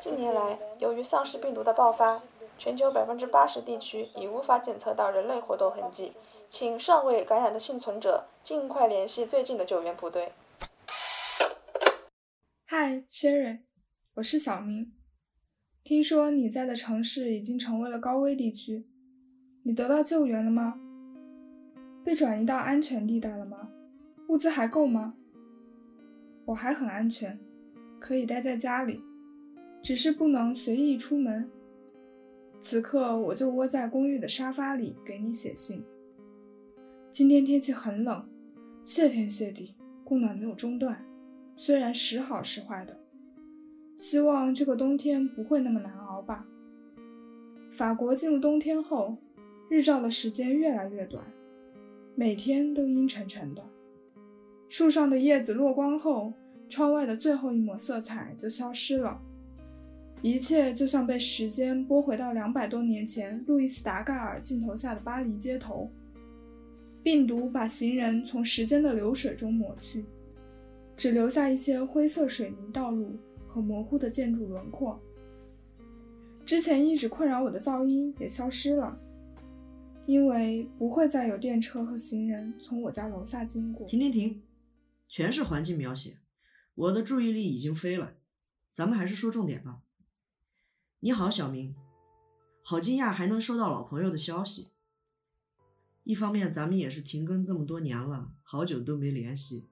近年来，由于丧尸病毒的爆发，全球百分之八十地区已无法检测到人类活动痕迹。请尚未感染的幸存者尽快联系最近的救援部队。嗨，Sherry，我是小明。听说你在的城市已经成为了高危地区，你得到救援了吗？被转移到安全地带了吗？物资还够吗？我还很安全，可以待在家里，只是不能随意出门。此刻我就窝在公寓的沙发里给你写信。今天天气很冷，谢天谢地，供暖没有中断，虽然时好时坏的。希望这个冬天不会那么难熬吧。法国进入冬天后，日照的时间越来越短，每天都阴沉沉的。树上的叶子落光后，窗外的最后一抹色彩就消失了，一切就像被时间拨回到两百多年前路易斯·达盖尔镜头下的巴黎街头。病毒把行人从时间的流水中抹去，只留下一些灰色水泥道路和模糊的建筑轮廓。之前一直困扰我的噪音也消失了，因为不会再有电车和行人从我家楼下经过。停停停，全是环境描写，我的注意力已经飞了，咱们还是说重点吧。你好，小明，好惊讶还能收到老朋友的消息。一方面，咱们也是停更这么多年了，好久都没联系；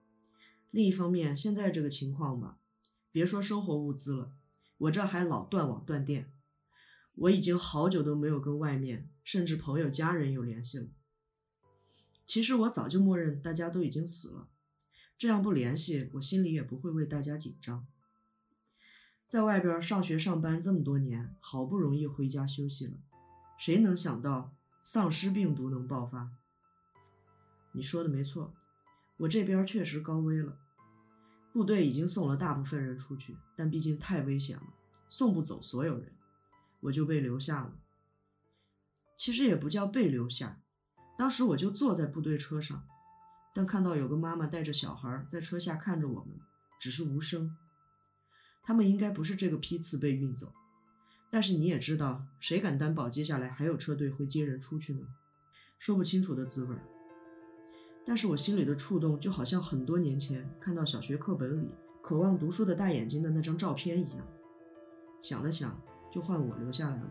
另一方面，现在这个情况吧，别说生活物资了，我这还老断网断电，我已经好久都没有跟外面，甚至朋友家人有联系了。其实我早就默认大家都已经死了，这样不联系，我心里也不会为大家紧张。在外边上学上班这么多年，好不容易回家休息了，谁能想到？丧尸病毒能爆发？你说的没错，我这边确实高危了。部队已经送了大部分人出去，但毕竟太危险了，送不走所有人，我就被留下了。其实也不叫被留下，当时我就坐在部队车上，但看到有个妈妈带着小孩在车下看着我们，只是无声。他们应该不是这个批次被运走。但是你也知道，谁敢担保接下来还有车队会接人出去呢？说不清楚的滋味。但是我心里的触动，就好像很多年前看到小学课本里渴望读书的大眼睛的那张照片一样。想了想，就换我留下来了。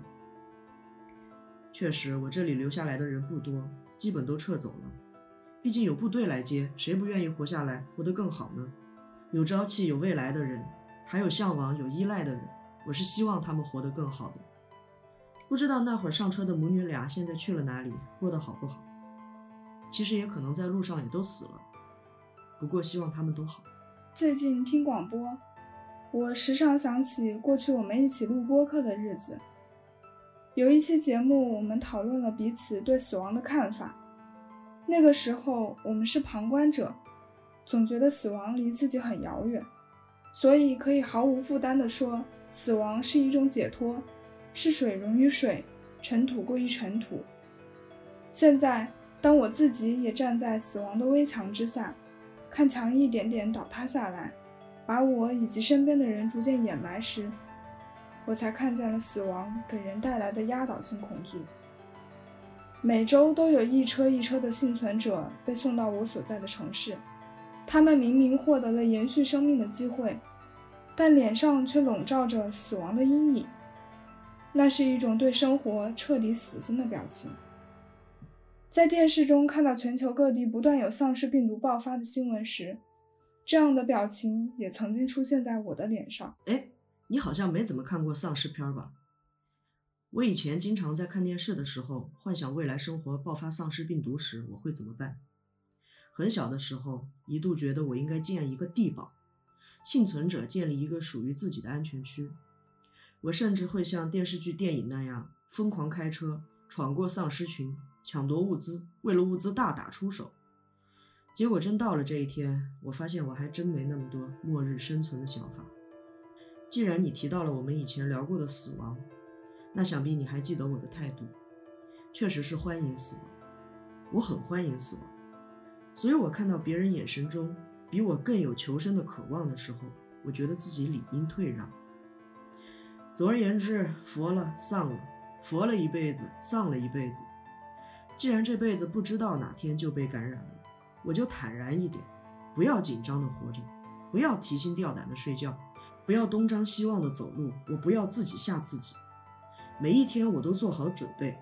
确实，我这里留下来的人不多，基本都撤走了。毕竟有部队来接，谁不愿意活下来，活得更好呢？有朝气、有未来的人，还有向往、有依赖的人。我是希望他们活得更好的。不知道那会儿上车的母女俩现在去了哪里，过得好不好？其实也可能在路上也都死了。不过希望他们都好。最近听广播，我时常想起过去我们一起录播客的日子。有一期节目，我们讨论了彼此对死亡的看法。那个时候我们是旁观者，总觉得死亡离自己很遥远，所以可以毫无负担地说。死亡是一种解脱，是水溶于水，尘土归于尘土。现在，当我自己也站在死亡的危墙之下，看墙一点点倒塌下来，把我以及身边的人逐渐掩埋时，我才看见了死亡给人带来的压倒性恐惧。每周都有一车一车的幸存者被送到我所在的城市，他们明明获得了延续生命的机会。但脸上却笼罩着死亡的阴影，那是一种对生活彻底死心的表情。在电视中看到全球各地不断有丧尸病毒爆发的新闻时，这样的表情也曾经出现在我的脸上。哎，你好像没怎么看过丧尸片吧？我以前经常在看电视的时候，幻想未来生活爆发丧尸病毒时我会怎么办。很小的时候，一度觉得我应该建一个地堡。幸存者建立一个属于自己的安全区。我甚至会像电视剧、电影那样疯狂开车，闯过丧尸群，抢夺物资，为了物资大打出手。结果真到了这一天，我发现我还真没那么多末日生存的想法。既然你提到了我们以前聊过的死亡，那想必你还记得我的态度，确实是欢迎死亡。我很欢迎死亡，所以我看到别人眼神中。比我更有求生的渴望的时候，我觉得自己理应退让。总而言之，佛了丧了，佛了一辈子，丧了一辈子。既然这辈子不知道哪天就被感染了，我就坦然一点，不要紧张的活着，不要提心吊胆的睡觉，不要东张西望的走路，我不要自己吓自己。每一天我都做好准备，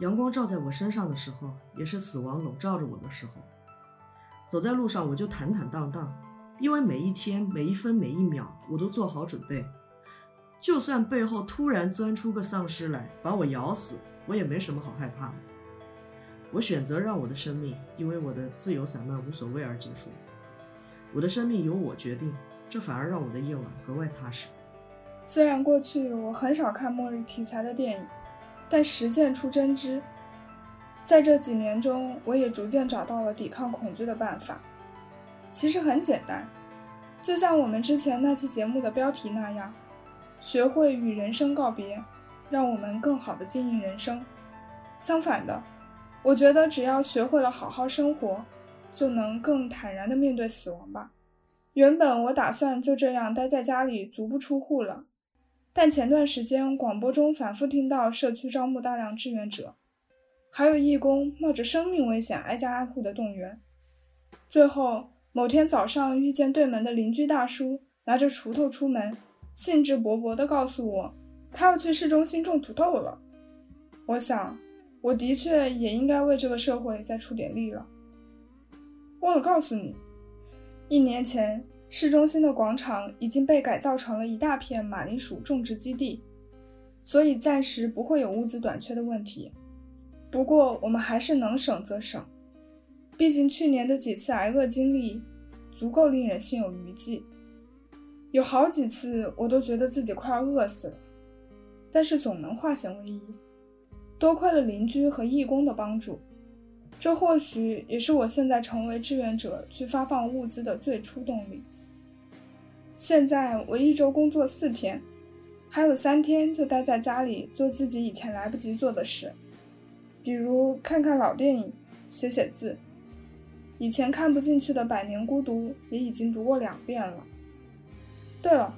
阳光照在我身上的时候，也是死亡笼罩着我的时候。走在路上我就坦坦荡荡，因为每一天每一分每一秒我都做好准备。就算背后突然钻出个丧尸来把我咬死，我也没什么好害怕的。我选择让我的生命因为我的自由散漫无所谓而结束。我的生命由我决定，这反而让我的夜晚格外踏实。虽然过去我很少看末日题材的电影，但实践出真知。在这几年中，我也逐渐找到了抵抗恐惧的办法。其实很简单，就像我们之前那期节目的标题那样。学会与人生告别，让我们更好的经营人生。相反的，我觉得只要学会了好好生活，就能更坦然的面对死亡吧。原本我打算就这样待在家里，足不出户了。但前段时间广播中反复听到社区招募大量志愿者，还有义工冒着生命危险挨家挨户的动员。最后某天早上遇见对门的邻居大叔拿着锄头出门。兴致勃勃地告诉我，他要去市中心种土豆了。我想，我的确也应该为这个社会再出点力了。忘了告诉你，一年前市中心的广场已经被改造成了一大片马铃薯种植基地，所以暂时不会有物资短缺的问题。不过，我们还是能省则省，毕竟去年的几次挨饿经历，足够令人心有余悸。有好几次，我都觉得自己快要饿死了，但是总能化险为夷。多亏了邻居和义工的帮助，这或许也是我现在成为志愿者去发放物资的最初动力。现在我一周工作四天，还有三天就待在家里做自己以前来不及做的事，比如看看老电影、写写字。以前看不进去的《百年孤独》也已经读过两遍了。对了，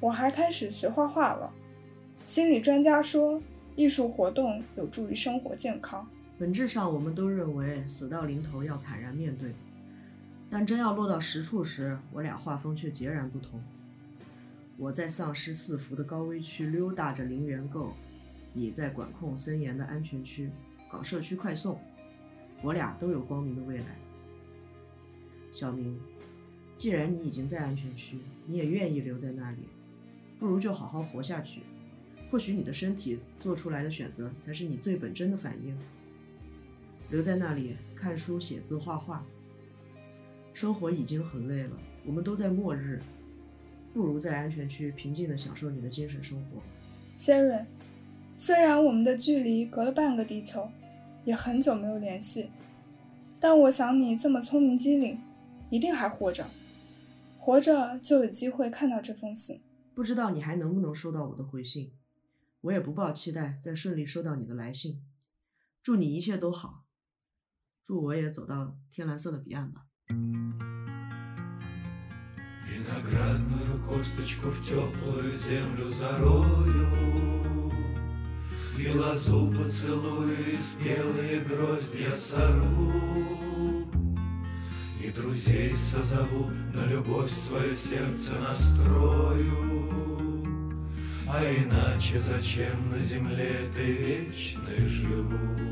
我还开始学画画了。心理专家说，艺术活动有助于生活健康。本质上，我们都认为死到临头要坦然面对，但真要落到实处时，我俩画风却截然不同。我在丧尸四伏的高危区溜达着零元购，你在管控森严的安全区搞社区快送。我俩都有光明的未来，小明。既然你已经在安全区，你也愿意留在那里，不如就好好活下去。或许你的身体做出来的选择才是你最本真的反应。留在那里看书、写字、画画。生活已经很累了，我们都在末日，不如在安全区平静的享受你的精神生活。谢瑞，虽然我们的距离隔了半个地球，也很久没有联系，但我想你这么聪明机灵，一定还活着。活着就有机会看到这封信，不知道你还能不能收到我的回信。我也不抱期待再顺利收到你的来信。祝你一切都好，祝我也走到天蓝色的彼岸吧。Виноградную косточку в теплую землю зарою, И лозу поцелую, и спелые гроздья сору. И друзей созову, на любовь свое сердце настрою. А иначе зачем на земле ты вечной живу?